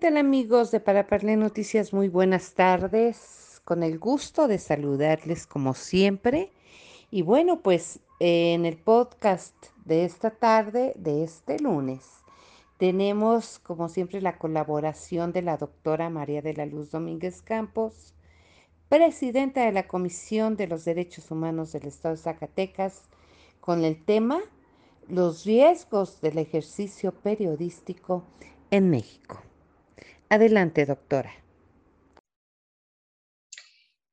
¿Qué tal amigos de Para Parlé Noticias? Muy buenas tardes con el gusto de saludarles como siempre. Y bueno, pues en el podcast de esta tarde, de este lunes, tenemos como siempre la colaboración de la doctora María de la Luz Domínguez Campos, presidenta de la Comisión de los Derechos Humanos del Estado de Zacatecas, con el tema Los riesgos del ejercicio periodístico en México. Adelante, doctora.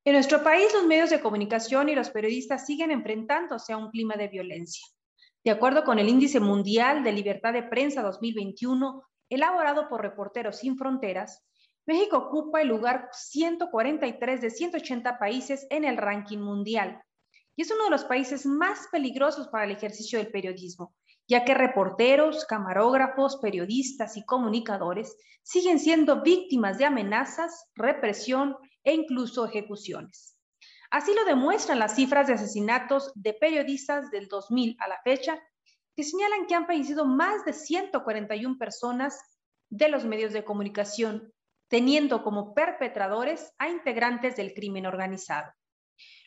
En nuestro país, los medios de comunicación y los periodistas siguen enfrentándose a un clima de violencia. De acuerdo con el Índice Mundial de Libertad de Prensa 2021, elaborado por Reporteros Sin Fronteras, México ocupa el lugar 143 de 180 países en el ranking mundial y es uno de los países más peligrosos para el ejercicio del periodismo, ya que reporteros, camarógrafos, periodistas y comunicadores siguen siendo víctimas de amenazas, represión e incluso ejecuciones. Así lo demuestran las cifras de asesinatos de periodistas del 2000 a la fecha, que señalan que han fallecido más de 141 personas de los medios de comunicación, teniendo como perpetradores a integrantes del crimen organizado.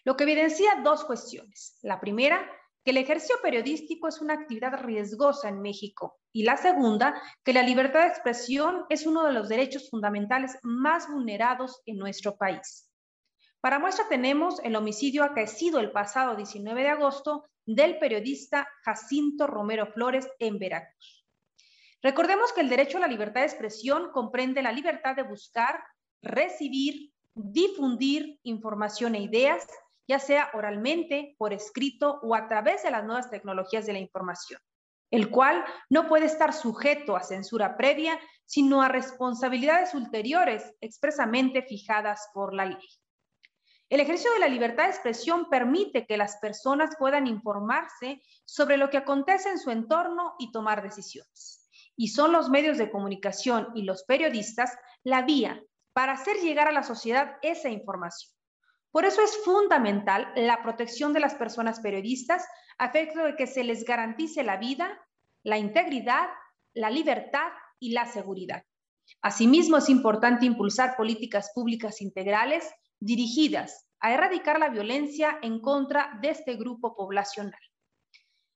Lo que evidencia dos cuestiones. La primera, que el ejercicio periodístico es una actividad riesgosa en México y la segunda, que la libertad de expresión es uno de los derechos fundamentales más vulnerados en nuestro país. Para muestra tenemos el homicidio acaecido el pasado 19 de agosto del periodista Jacinto Romero Flores en Veracruz. Recordemos que el derecho a la libertad de expresión comprende la libertad de buscar, recibir, difundir información e ideas ya sea oralmente, por escrito o a través de las nuevas tecnologías de la información, el cual no puede estar sujeto a censura previa, sino a responsabilidades ulteriores expresamente fijadas por la ley. El ejercicio de la libertad de expresión permite que las personas puedan informarse sobre lo que acontece en su entorno y tomar decisiones. Y son los medios de comunicación y los periodistas la vía para hacer llegar a la sociedad esa información. Por eso es fundamental la protección de las personas periodistas a efecto de que se les garantice la vida, la integridad, la libertad y la seguridad. Asimismo, es importante impulsar políticas públicas integrales dirigidas a erradicar la violencia en contra de este grupo poblacional.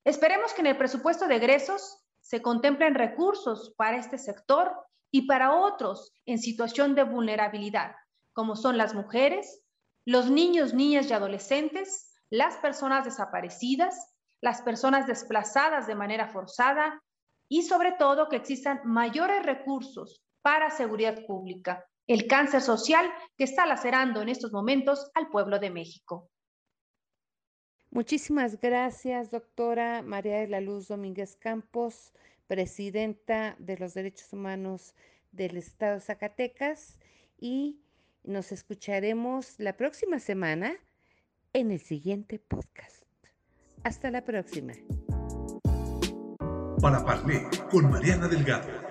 Esperemos que en el presupuesto de egresos se contemplen recursos para este sector y para otros en situación de vulnerabilidad, como son las mujeres, los niños, niñas y adolescentes, las personas desaparecidas, las personas desplazadas de manera forzada y sobre todo que existan mayores recursos para seguridad pública, el cáncer social que está lacerando en estos momentos al pueblo de México. Muchísimas gracias, doctora María de la Luz Domínguez Campos, presidenta de los Derechos Humanos del Estado de Zacatecas y nos escucharemos la próxima semana en el siguiente podcast. Hasta la próxima. Para Parler con Mariana Delgado.